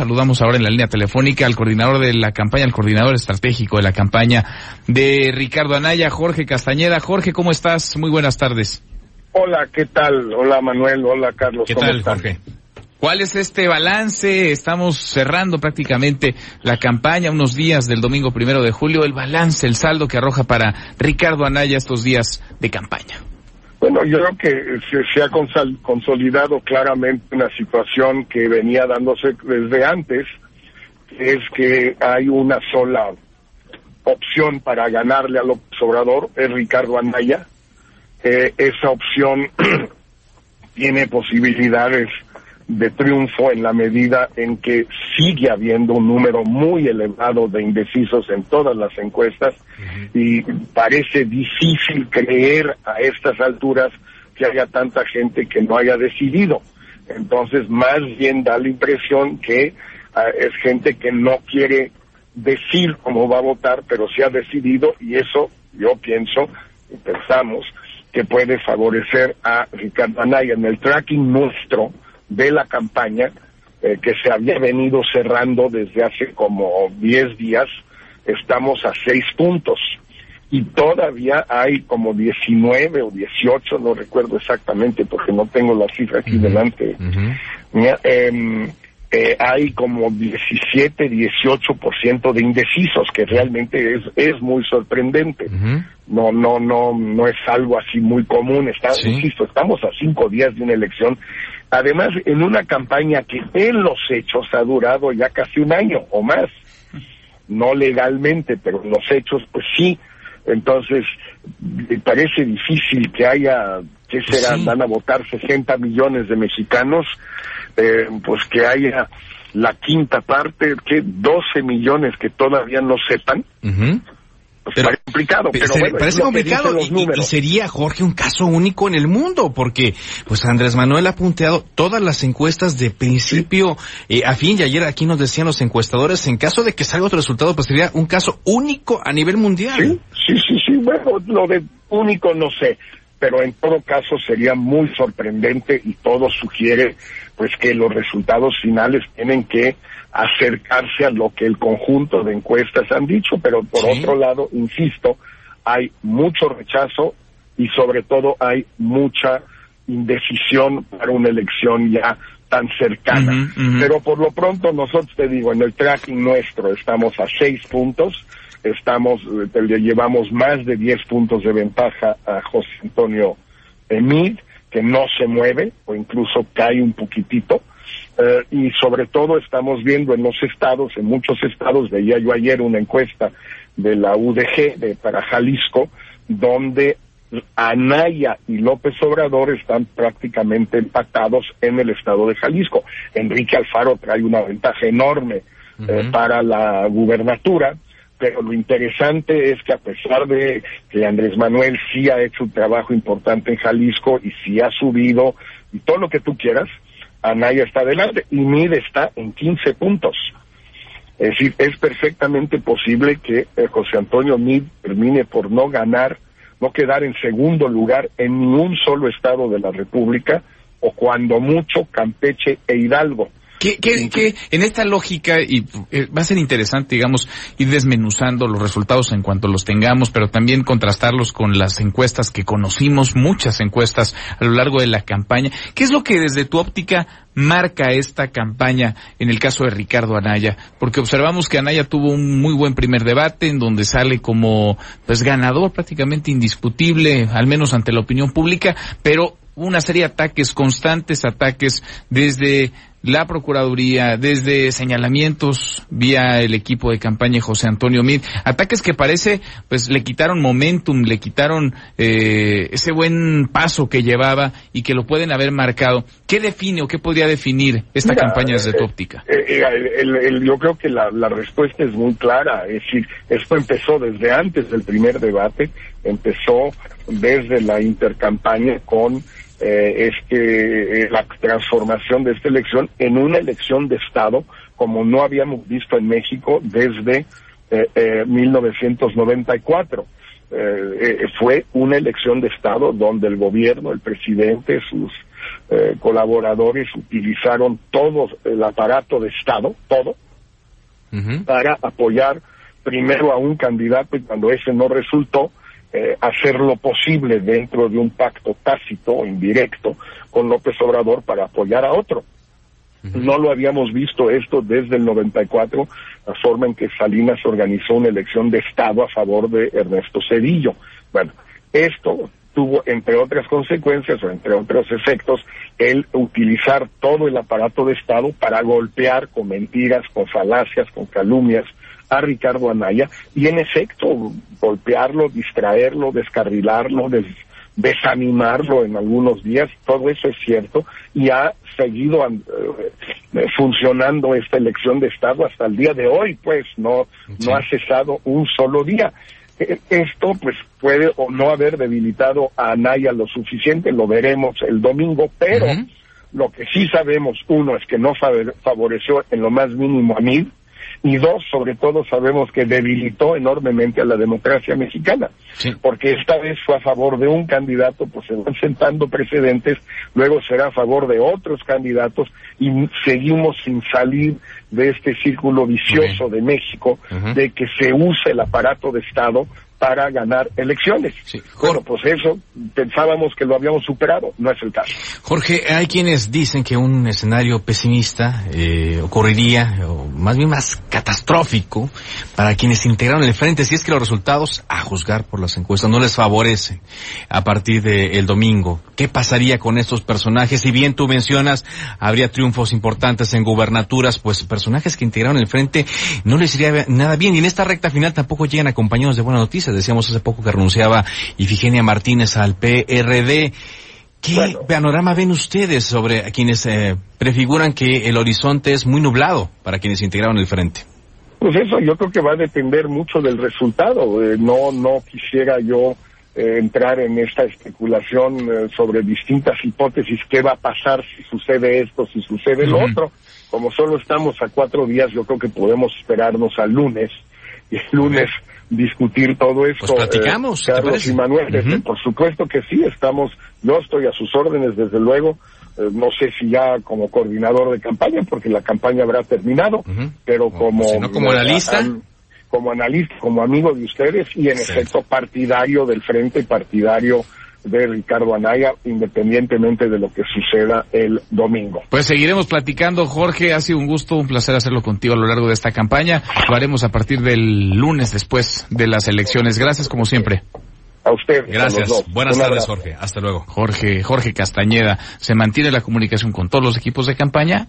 Saludamos ahora en la línea telefónica al coordinador de la campaña, al coordinador estratégico de la campaña de Ricardo Anaya, Jorge Castañeda. Jorge, ¿cómo estás? Muy buenas tardes. Hola, ¿qué tal? Hola Manuel, hola Carlos. ¿Qué tal, Jorge? ¿Cuál es este balance? Estamos cerrando prácticamente la campaña, unos días del domingo primero de julio. El balance, el saldo que arroja para Ricardo Anaya estos días de campaña. Bueno, yo creo que se, ha consolidado claramente una situación que venía dándose desde antes, es que hay una sola opción para ganarle a López Obrador, es Ricardo Anaya. Eh, esa opción tiene posibilidades de triunfo en la medida en que sigue habiendo un número muy elevado de indecisos en todas las encuestas y parece difícil creer a estas alturas que haya tanta gente que no haya decidido. Entonces, más bien da la impresión que ah, es gente que no quiere decir cómo va a votar, pero se ha decidido y eso yo pienso y pensamos que puede favorecer a Ricardo Anaya. En el tracking nuestro, de la campaña eh, que se había venido cerrando desde hace como 10 días, estamos a 6 puntos y todavía hay como 19 o 18, no recuerdo exactamente porque no tengo la cifra aquí delante. Em, eh, hay como 17, 18% de indecisos, que realmente es, es muy sorprendente. No, no, no, no es algo así muy común. Está, insisto, estamos a cinco días de una elección Además, en una campaña que en los hechos ha durado ya casi un año o más, no legalmente, pero en los hechos, pues sí. Entonces, me parece difícil que haya, ¿qué pues será? Van a votar 60 millones de mexicanos, eh, pues que haya la quinta parte, que 12 millones que todavía no sepan. Pues pero, parece complicado, pero, parece complicado y, sería Jorge un caso único en el mundo porque pues Andrés Manuel ha punteado todas las encuestas de principio eh, a fin y ayer aquí nos decían los encuestadores en caso de que salga otro resultado pues sería un caso único a nivel mundial. Sí, sí, sí, sí, bueno, lo de único no sé, pero en todo caso sería muy sorprendente y todo sugiere pues que los resultados finales tienen que acercarse a lo que el conjunto de encuestas han dicho, pero por otro lado, insisto, hay mucho rechazo y sobre todo hay mucha indecisión para una elección ya tan cercana. Pero por lo pronto nosotros te digo, en el tracking nuestro estamos a seis puntos, estamos, eh, le llevamos más de diez puntos de ventaja a José Antonio Emid, que no se mueve o incluso cae un poquitito. Eh, y sobre todo estamos viendo en los estados, en muchos estados, veía yo ayer una encuesta de la UDG de, para Jalisco, donde Anaya y López Obrador están prácticamente empatados en el estado de Jalisco. Enrique Alfaro trae una ventaja enorme eh, para la gubernatura, pero lo interesante es que a pesar de que Andrés Manuel sí ha hecho un trabajo importante en Jalisco y sí ha subido y todo lo que tú quieras, Anaya está adelante y Mid está en 15 puntos. Es decir, es perfectamente posible que eh, José Antonio Mid termine por no ganar, no quedar en segundo lugar en ningún solo estado de la República, o cuando mucho Campeche e Hidalgo. ¿Qué, qué, en esta lógica, y eh, va a ser interesante, digamos, ir desmenuzando los resultados en cuanto los tengamos, pero también contrastarlos con las encuestas que conocimos, muchas encuestas a lo largo de la campaña. ¿Qué es lo que desde tu óptica marca esta campaña en el caso de Ricardo Anaya? Porque observamos que Anaya tuvo un muy buen primer debate en donde sale como pues ganador prácticamente indiscutible, al menos ante la opinión pública, pero una serie de ataques constantes, ataques desde la Procuraduría, desde señalamientos vía el equipo de campaña José Antonio Mid, ataques que parece pues le quitaron momentum, le quitaron eh, ese buen paso que llevaba y que lo pueden haber marcado. ¿Qué define o qué podría definir esta campaña desde tu óptica? Eh, eh, yo creo que la, la respuesta es muy clara, es decir, esto empezó desde antes del primer debate, empezó desde la intercampaña con eh, es que eh, la transformación de esta elección en una elección de Estado como no habíamos visto en México desde eh, 1994. Eh, fue una elección de Estado donde el gobierno, el presidente, sus eh, colaboradores utilizaron todo el aparato de Estado, todo, para apoyar primero a un candidato y cuando ese no resultó, eh, hacer lo posible dentro de un pacto tácito o indirecto con López Obrador para apoyar a otro. No lo habíamos visto esto desde el 94, la forma en que Salinas organizó una elección de Estado a favor de Ernesto Cedillo. Bueno, esto tuvo, entre otras consecuencias o entre otros efectos, el utilizar todo el aparato de Estado para golpear con mentiras, con falacias, con calumnias a Ricardo Anaya y en efecto golpearlo, distraerlo, descarrilarlo, desanimarlo en algunos días, todo eso es cierto y ha seguido eh, funcionando esta elección de Estado hasta el día de hoy, pues no, no ha cesado un solo día. E, esto pues puede o no haber debilitado a Anaya lo suficiente, lo veremos el domingo, pero lo que sí sabemos, uno, es que no favoreció en lo más mínimo a mí, y dos, sobre todo sabemos que debilitó enormemente a la democracia mexicana, porque esta vez fue a favor de un candidato, pues se van sentando precedentes, luego será a favor de otros candidatos y seguimos sin salir de este círculo vicioso de México, de que se use el aparato de Estado para ganar elecciones. Bueno, pues eso pensábamos que lo habíamos superado, no es el caso. Jorge, hay quienes dicen que un escenario pesimista eh, ocurriría, o más bien más catastrófico, para quienes integraron el frente, si es que los resultados, a juzgar por las encuestas, no les favorecen a partir del domingo. ¿Qué pasaría con estos personajes? Si bien tú mencionas, habría triunfos importantes en gubernaturas, pues personajes que integraron el frente no les iría nada bien, y en esta recta final tampoco llegan acompañados de buenas noticias Decíamos hace poco que renunciaba Ifigenia Martínez al PRD. ¿Qué panorama ven ustedes sobre quienes eh, prefiguran que el horizonte es muy nublado para quienes integraron el frente? Pues eso yo creo que va a depender mucho del resultado. Eh, no, no quisiera yo eh, entrar en esta especulación sobre distintas hipótesis, qué va a pasar si sucede esto, si sucede lo otro. Como solo estamos a cuatro días, yo creo que podemos esperarnos al lunes. Y el lunes discutir todo esto. Pues platicamos, eh, Carlos y Manuel, por supuesto que sí, estamos, yo estoy a sus órdenes, desde luego, eh, no sé si ya como coordinador de campaña, porque la campaña habrá terminado, pero como... como analista. como analista, como amigo de ustedes y en efecto partidario del Frente, partidario de Ricardo Anaya, independientemente de lo que suceda el domingo. Pues seguiremos platicando, Jorge. Ha sido un gusto, un placer hacerlo contigo a lo largo de esta campaña. Lo haremos a partir del lunes después de las elecciones. Gracias, como siempre. A usted. Gracias. Buenas tardes, Jorge. Hasta luego. Jorge, Jorge Castañeda. Se mantiene la comunicación con todos los equipos de campaña